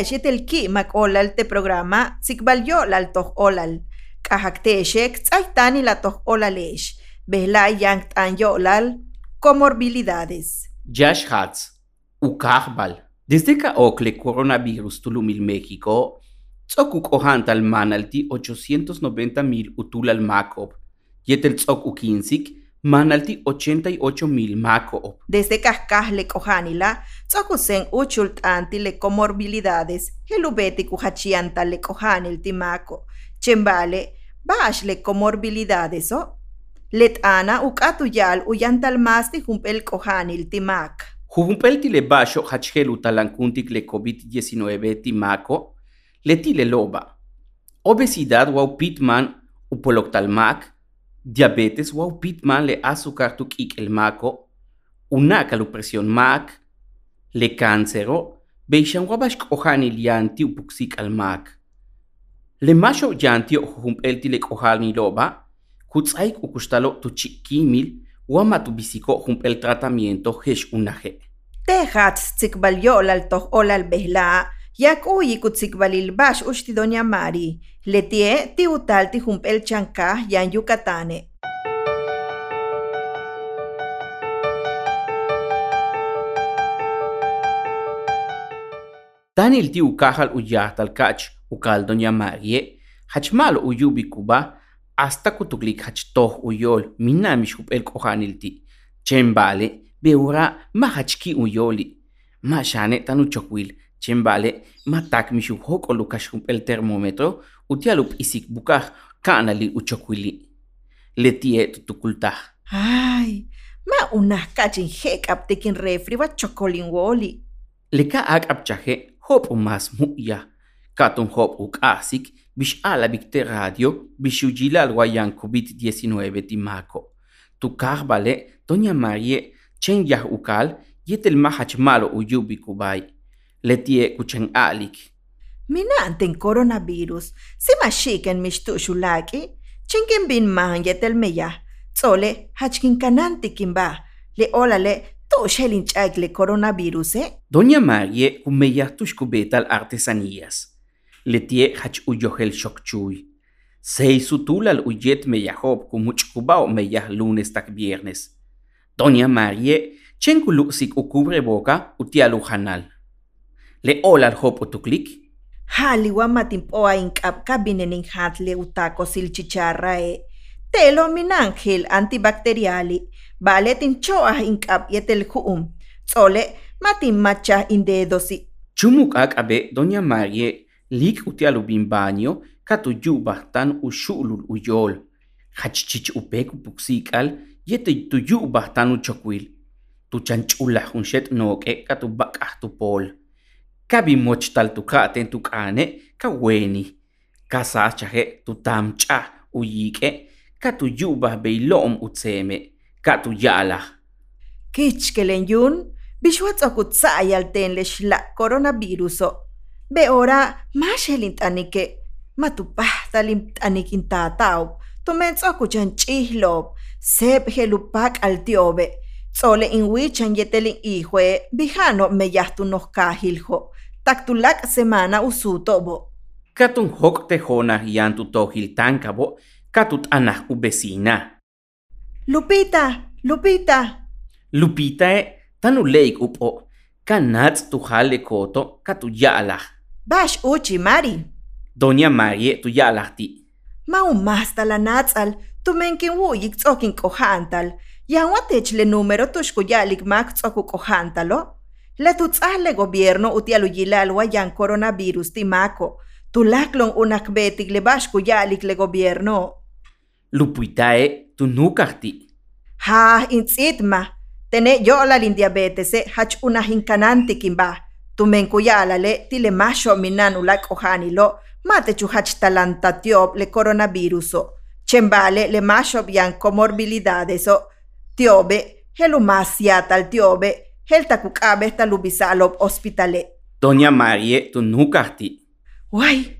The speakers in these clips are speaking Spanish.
Texe tel ki mak olal te programa sikbalyo lal toh olal. Kahak texe ktsaitani la toh olalesh. Behla yang tan yolal comorbilidades. Yash Hatz, Ukahbal. Desde que ocle coronavirus tulumil México, tzokuk ohantal manalti 890 mil utulal makob. Yetel tzok ukinsik, manalti 88 mil makob. Desde cascas le cojanila, tzokusen uchult anti le comorbilidades, helubeti kuhachianta le cojanil timaco. Chembale, bash le comorbilidades o. Let ana ukatu yal uyantal masti humpel cojanil timac. Jujumpel tile basho hachelu talankuntik le COVID-19 timaco, le tile loba. Obesidad wau pitman upoloctalmac, diabetes wau pitman le azúcar ik el maco, unaka lu presión mac, le cáncero, beishan wabash kohani lianti upuksik al mac. Le masho yanti o jujumpel tile kohani loba, kutsaik ukustalo tu chikimil, wama tu bisiko jumpel tratamiento hesh unaje. Tehat tsikbalyol al toh olal behla, yak uyi kutsikbalil bash ushti doña Mari, letie ti utal ti humpel chanka yan Yucatane. Tanil ti ukahal uyahtal kach ukal doña Marie, hachmal uyubi kuba, hasta kutuklik hachtoh uyol, minamish hupel kohanilti. Chembale, beura mahachki uyoli. Mashane tanu chokwil, chembale, matak mishu hok olukash hupel termómetro, utialup isik bukah kanali uchokwili. Letie tutukultah. Ay, ma unas kachin hekap tekin refri wa chokolin woli. Leka ak apchaje hop mas muya. Katun hop uk asik bish ala bikte radio bish ujilal wayan COVID-19 timako. Tu karbale doña Marie chen yah ukal yetel mahach malo uyubi kubay. Letie kuchen alik. Minanten coronavirus, si mashiken mishtu shulaki, chinken bin man yetel meya, tsole hachkin kananti kimba, le olale to shelin le coronavirus eh? Doña Marie kumeya tushkubetal artesanías. Letie hach uyohel shokchuy. Sei sutulal uyet meyahob kumuchkubao meyah lunes tak viernes. Doña Marie chen kulusik ukubre boca utialu Le olal hop utuklik. Haliwa matimpoa inkap kabinen hatle utako sil chicharra e. Telo minangel antibacteriali. Vale tinchoa inkap yetel huum. Tsole matin macha indedosi. Chumuk ak abe Doña Marie lik utialu bimbaño katu yubahtan ushulul uyol. Hachchich upek upuksikal yete tu yubahtan uchokwil. Tu chanchula unshet noke katu bakah tu pol. Kabi mochtal tu katen tu kane kaweni. Kasachahe tu tamcha uyike katu yubah beilom utseme katu yala. Kichkelen yun, bishwat okut sayal ten le shla coronaviruso. Be ora mashelin tanike, matupah talim tanikin tatao, tumen okuchan chihlob, sep helupak al tiobe. Tsole inwichan yetelin ihwe, bijano me yahtu nos kahiljo, taktulak semana usutobo. Katun hok tejona yantu tohil tankabo katut anah ubesina. Lupita, Lupita, Lupita e tanu leik upo kanats tu jale koto katu yalah. bash uchi Mari. Doña Marie tu yalahti. Mau masta la natsal, tumenkin wuyik tsokin kohantal, yan watech le número tushku yalik mak tsoku kohantalo. Le tutzale gobierno utialu yilalwa yan coronavirus timako, tulaklong unak betik le bashku yalik le gobierno. Lupita e tu nukahti. Ha, intzitma, tene yo la lin diabetes e hach una hinkananti kimba. Tumen kuyala le tile masho minan ulak ohanilo, mate chu hach talanta tiop le coronaviruso. Chembale le masho bian comorbilidades o tiobe, helu masiata al tiobe, hel takukabe talubisalo hospitale. Doña Marie tu nukahti. Wai,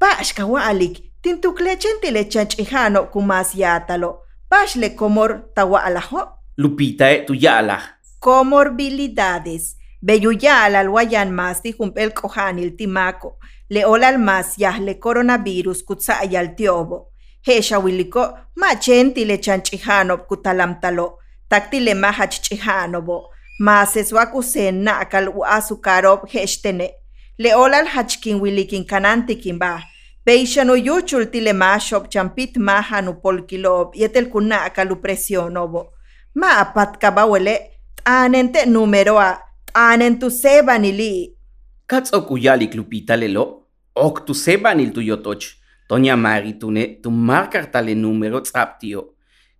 bashka walik, tintuklechen tile chanchihano kumasiatalo, bash le comor tawa alajo. Lupita e tu yalah. Comorbilidades. Beyuyal al wayan mas di humpel kohanil timako. Le olal mas yah le coronavirus kutsa ayal tiobo. Hesha wiliko ma chenti le chanchihanop kutalamtalo. Takti le mahach chihanobo. Mases wakusen nakal u azukarop heshtene. Le olal hachkin wilikin kanantikin ba. Beisha no yuchul tile mashop champit mahanu polkilob yetel kunaka lu presionobo. Ma apat kabawele anente numeroa anen tu sebanili. Katz okuyalik lupita lelo, ok tu sebanil tu yotoch. Doña Mari tune tu marcartale número tzaptio.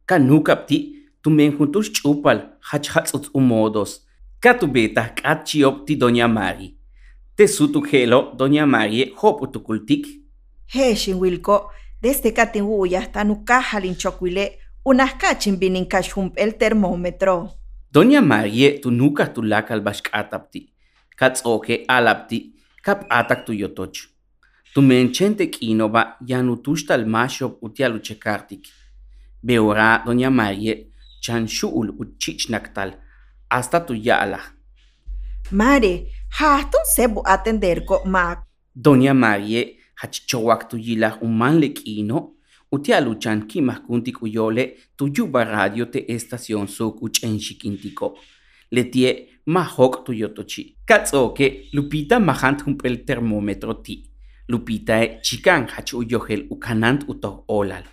Kanukapti tu menjuntus chupal hach hatzuts umodos. Katu beta katchiopti Doña Mari. Te sutu gelo Doña Mari hopu tu kultik. Heshin wilko, desde katinguya hasta nukajalin chokwile, unas kachin binin kashump el termómetro. Doña Marie tu nuka tu lakal bashkatapti. Katsoke alapti, kap atak tu yotoch. Tu menchente kinova yanu tushtal mashop utialu chekartik. Beora Doña Marie chan shuul uchichnaktal hasta tu yala. Mare, hatun sebu atender ko mak. Doña Marie hachchowak tu yila uman lekino utialu chan kimahkuntik uyole tu yuba radio te estación suk uchen shikintiko. Letie mahok tu yotochi. Katsoke Lupita mahant humpel termómetro ti. Lupita e chikan hach uyohel ukanant uto olal.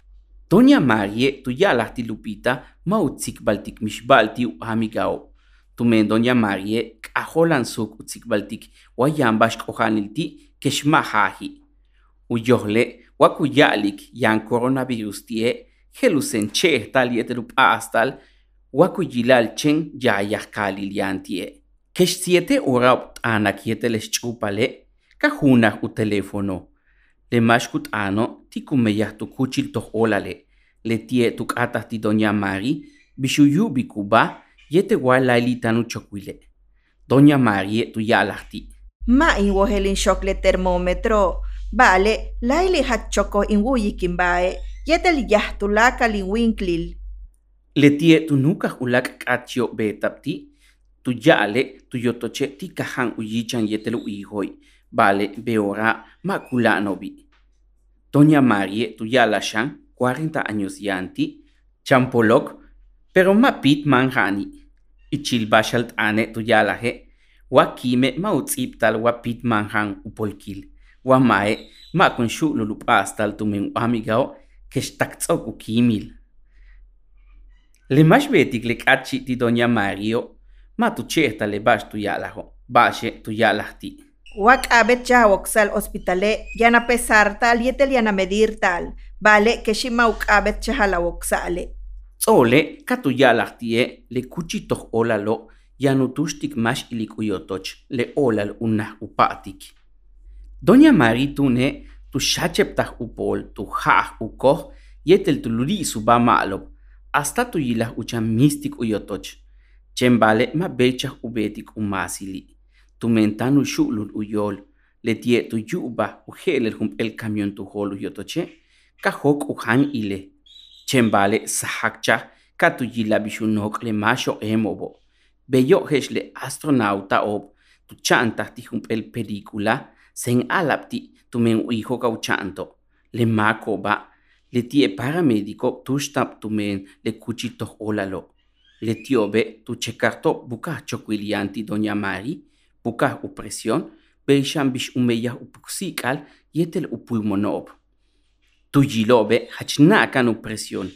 Doña Marie tu yalahti Lupita mautzik baltik mishbalti u amigao. Tumen Doña Marie kaholan suk utzik baltik wayambash kohanilti keshmahahi. Uyohle wakuyalik yan coronavirus tie helusen che tal yetelup astal wakuyilal chen yayah kalil yan tie. Kesh siete ora anak yeteles chupale kahuna u teléfono. Le ano tikumeyah tu kuchil toh olale. Le tie tuk atah ti doña Mari bishuyu bikuba yete walailitanu chokwile. Doña Marie tu yalahti. Ma inwohelin shokle termómetro. Vale, laili hachoko in wuyikimbae, yetel yahtulaka lin winklil. Le tie tu nuka ulak kachio betapti, tu yale tu yotoche ti kahan uyichan yetel uihoi, vale beora makulanobi. Doña Marie tu yalashan, 40 años yanti, champolok, pero ma pit manjani. Ichil bashalt ane tu yalaje, wakime mautziptal wapit manjan upolkil. Wamae, ma kun shu'lu lup'astal tumen amigao kextaktz'ok ukimil. Le max betik le k'achi ti doña Mario, ma tu chehta le bax tu yalajo, baxe tu yalahti. Wak abet chawoksal hospitale, yana pesar tal yetel yana medir tal, vale que shimauk abet chahalawoksale. Tzole, ka tu yalahtie le kuchitoh olalo, yanu tushtik max ilik uyotoch, le olal unah upatik. Doña Mari tune tu shacheptah upol, tu hah ukoh, yetel tu luri suba malob, hasta tu yilah uchan mistik uyotoch. Chembale ma bechah ubetik umasili. Tu mentanu shu'lul uyol, le tie tu yuba hum el camión tu hol uyotoche, uhan ile. Chembale sahakcha ka tu yila bishunok le masho emobo. Hesh le astronauta ob, tu hum el película, sen alapti tumen hijo cauchanto, le macoba, le tie paramédico tushtap tumen le cuchito olalo, le tiobe tu checarto buka choquilianti doña Mari, buka upresión, beishan bish umeya upuksikal yetel upulmonob. Tu yilobe hachnakan upresión,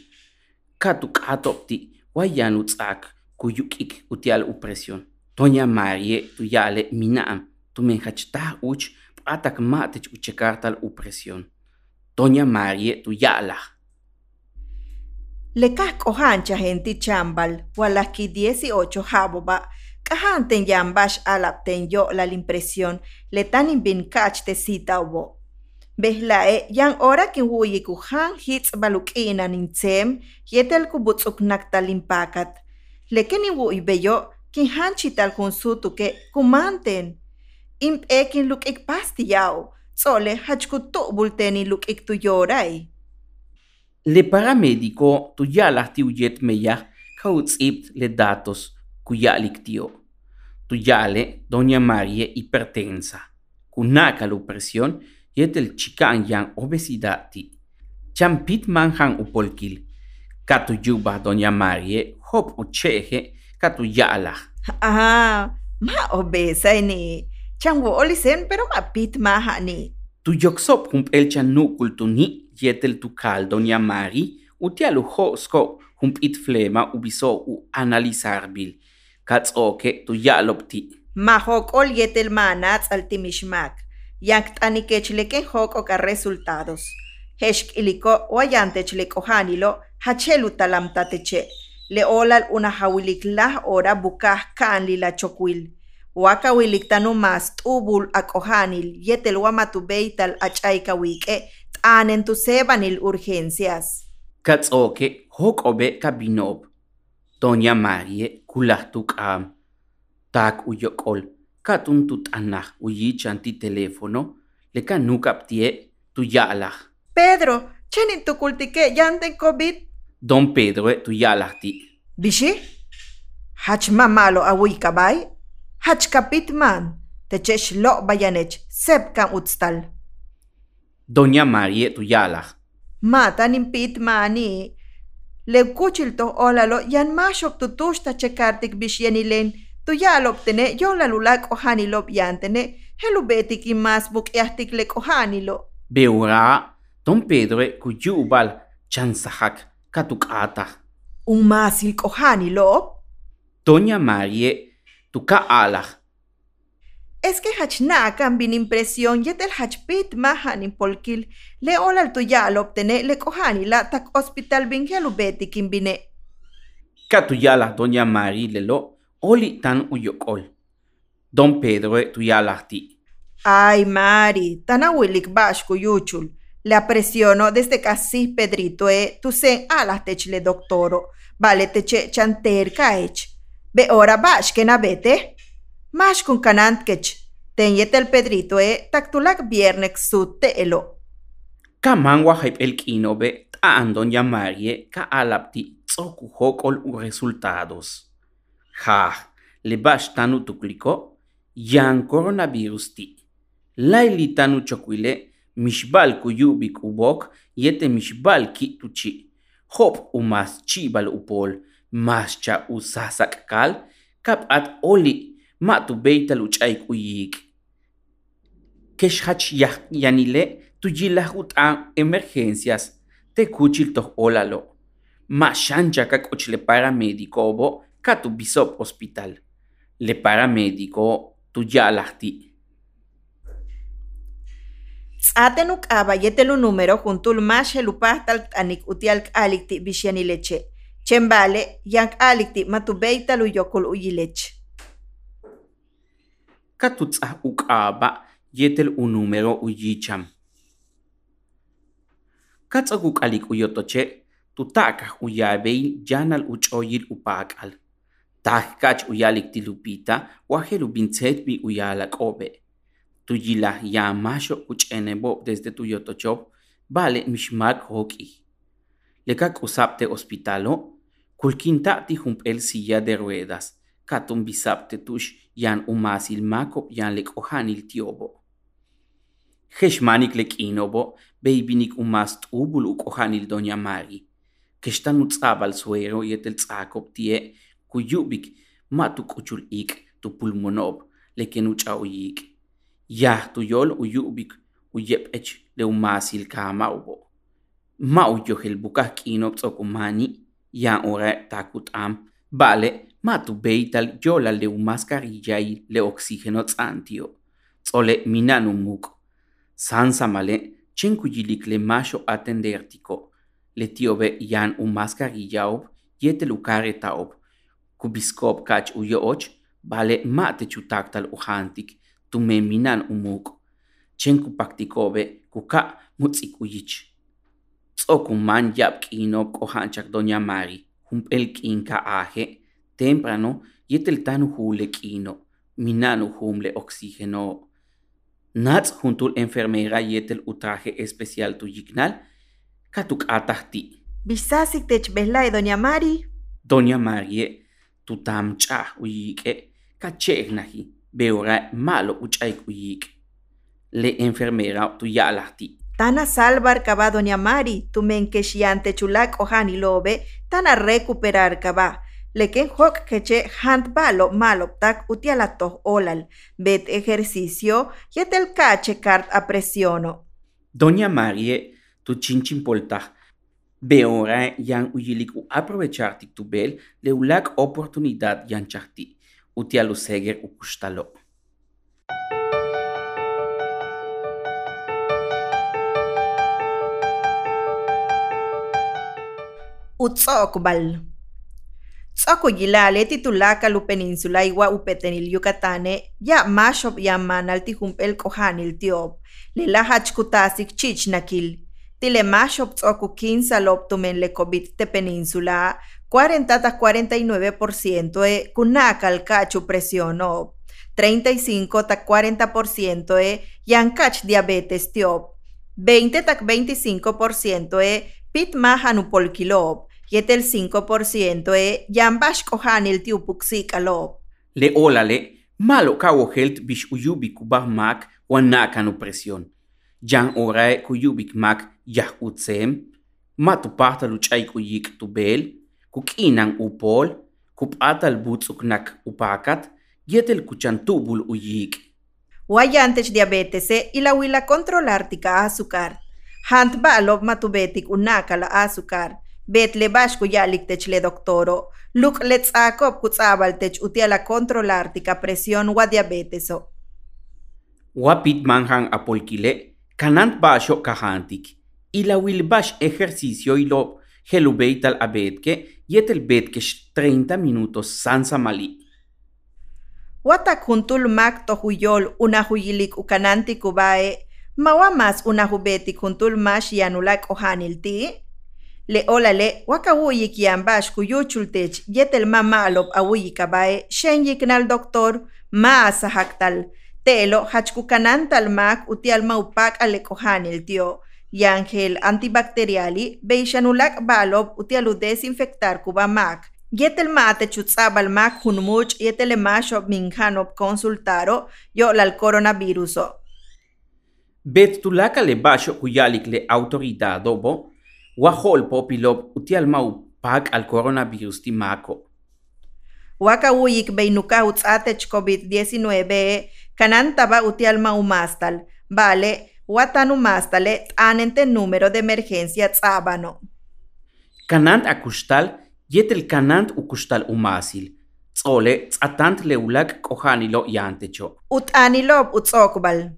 katu katopti wayanu tzak kuyukik utial upresión. Doña Marie tu yale minaam, tumen hachtah uch atak matech uchekartal upresión. Doña Marie tu yala. Le kahkohancha gente chambal, walaski 18 jaboba, kahanten yambash alapten yo la impresión, le tanin bin kach te cita obo. Behlae, yan ora kin wuyi kuhan hits balukina nintzem, yetel kubutsuk naktal impakat. Le keni wuyi beyo, kin hanchital kun sutu ke kumanten. Imp ekin luk ik pastiyaw, sole hachkutu bulteni luk ik tu yoray. Le paramédico tu yalah ti uyet meya kautsipt le datos kuyalik tio. Tuyale, doña María hipertensa. Kunaka la presión yetel chikan yang obesidad ti. Champit manjan upolkil. Katu yuba doña María hop ucheje katu yala. Ah, ma obesa ni. Chango olisen pero ma pit maha ni. Tu yoksop hump el chanu kultuni yetel tu kal doña Mari utialu hosko hump it flema ubiso u analizar bil. Yalopti. Mahok ol yetel manats al timishmak. Yank tanikechleken hok oka resultados. Heshk iliko wayantechlek ohanilo hachelu talamtateche. Le olal una hawilik lah ora bukah kan lila chokwil. Tanu mas tubul akohanil yetel wamatubeital achaika wike tanen tu sebanil urgencias. Hok obe kabinob. Doña Marie kulahtuk am. Tak uyokol. Katun tut anah uyichan ti teléfono. Le kanukaptie tu yalah. Pedro, chenin tu kultike yanten COVID. Don Pedro tu yalah ti. Bishi? Hach mamalo awi kabay? Hach kapit man. Techesh lo bayanech sep kan utstal. Doña Marie tu yalah. Mata nimpit mani. Le kuchil to olalo yan mashok tu tushta chekartik bish yanilen. Tu yalop tene yo la lulak ohanilop yantene. Helu betik imas buk yahtik lek ohanilo. Beura, Don Pedro kuyubal chansahak katukata. Un masil ohanilo. Doña Marie tu ka alah. Es que hach nakan bin impresión yetel hach pit mahanin polkil. Le olal tu yalop tene le ohanila tak hospital bin helu betik imbine. Katuyalah Doña Marie lelo oli tan uyokol. Don Pedro tu yalah ti. Ay, Mari, tan awilik bashku yuchul. Le presiono desde casi Pedrito e tu sen alas techle doctoro. Vale teche chanter kaech. Be ora bash que nabete. Mash kun kanant kech. Ten yetel Pedrito e taktulak viernek su te elo. Kamangwa hype el kinobe taan Doña Marie ka alapti tsoku hokol u resultados. Ha, le tanu tukliko, yan coronavirus ti. Laili tanu chokwile, mishbal kuyubi kubok, yete mishbal ki tuchi. Hop u mas chibal upol, mas cha u sasak kal, kap at oli, ma tu beital uchay kuyik. Kesh hach yah yanile, tu yilahut an emergencias, te kuchil toh olalo. Ma shancha kak och le paramédico bo, ka tu bisop hospital. Le paramédico tu yalahti. Tsatenuk abayetelu número juntul mashelu pastal anik utial alikti bishani leche. Chembale, yank alikti matubeitalu yokul uyilech. Katutsa ukaba yetel un número uyicham. Katsaguk alik uyotoche, tutaka uyabeil yanal uchoyil upakal. Tahkach uyalik tilupita, wahelu bintzet bi uyalak obe. Tuyila ya masho uchenebo desde tuyotochop, vale mishmak hoki. Lekak usapte hospitalo, kulkinta ti el silla de ruedas, katum bisapte tush yan umasil makop yan lek ohanil tiobo. Heshmanik lek inobo, beibinik umas tubul uk ohanil doña Mari. Kestan utzabal suero yetel tzakop tie, kuyubik matuk uchul ik tu pulmonob, leken uchawik. Ya tu yol uyubik uyep ech le umasil kama ubo. Ma uyohel bukah kinob tsokumani, ya ora takut am, vale, ma tu beital yola y le oxígeno tzantio. Tsole minanu muk. Sansa male, chenkuyilik le macho atendertico. Le tiobe yan umascarilla ob, yetel ukare taob. Kubiskop kach uyo och, vale mate chutaktal uhantik, tu me minan umuk. Chenku paktikobe, kuka mutzik uyich. Tzokuman yap kinob kohanchak doña Mari, humpel kinka aje, temprano yetel tanu hule kino, minanu humle oxígeno. Nats juntul enfermera yetel utraje especial tu yignal, katuk atahti. Bisasik tech belay doña Mari. Doña Marie, tu tamcha uyike, kachegnahi, beora malo uchayik Le enfermera tuyalahti. Tana salvar kaba doña Mari, tu menkeshiante chulak ohani lobe, tana recuperar kaba. Leken hok keche handbalo malo tak utialato olal, bet ejercicio, yetel cache cart a presiono. Doña Marie, tu chinchimpolta, beora yan uyilik u aprovechar tubel le ulak oportunidad yan chahti, utialu seger u kustalo. Utsokbal. Tsoko gilale titulaka lu peninsula iwa upetenil Yucatane ya mashop ya manal tihumpel kohanil tiop le lahach kutasik chichnakil tile mashop tsoko kinsa loptumen le COVID te peninsula 40 a 49% e kunakal kachu presión 35 a 40% e yankach diabetes tiop 20 a 25% e pit mahanupolkilop yetel 5% e yambash kohanil tiupuksik alop. Le olale, malo kawo helt bish uyubik kubah mak wanaka no presión. Jan orae kuyubik mak yah utsem, matu parta luchay kuyik tubel, kukinan upol, kupatal butsuknak upakat, yetel kuchantubul uyik. Wayantech diabetes e ilawila controlar tika azúcar. Hant balob matubetik unaka la azúcar. Bet le bashku yalik tech le doctoro. Luk let's akop kutzabal tech utiala controlar tika presión wa diabeteso. Wapit manjan apolkile, kanant basho kahantik. Ilawil bash ejercicio ilo helubeital abetke, yetel betke 30 minutos sansa mali. Wata kuntul mak tohuyol una huyilik ukananti kubae, mawa mas una hubeti kuntul mash yanulak ohanilti? Le olale, waka wuyik yambash kuyuchultech yetel mama alop awuyikabae, shen yiknal doktor, ma asahaktal, telo hachkukanantal mak utial maupak alekohanil tio, yangel antibacteriali, beishanulak balop utialu desinfectar kuba mak, Yetel mate chutzabal mak hunmuch yetel masho minjanop consultaro yo lal coronaviruso. Bet tulaka le basho kuyalik le autoridado bo, wahol popilop utial mau pak al coronavirus timako. Waka uyik beinuka utzatech COVID-19 kanantaba utial mau mastal, vale, watanu mastale tanente número de emergencia tzabano. Kanant akustal, yetel kanant ukustal umasil. Tzole, tzatant leulak kohanilo yantecho. Ut anilop utzokbal.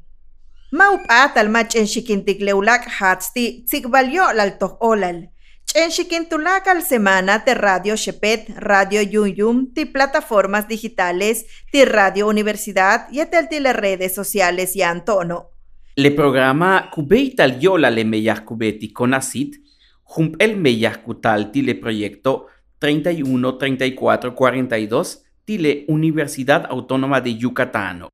Maup atal ma chenxikintik leulak hatsti tzikbalyo lal olal. Chenxikintulak al semana te Radio Shepet, Radio Yum Yum, ti plataformas digitales, ti Radio Universidad y etel ti redes sociales y antono. Le programa Kubeital Yola le meyah kubeti conasit, jump el meyah kutal le proyecto 31 34 42 Tile Universidad Autónoma de Yucatán.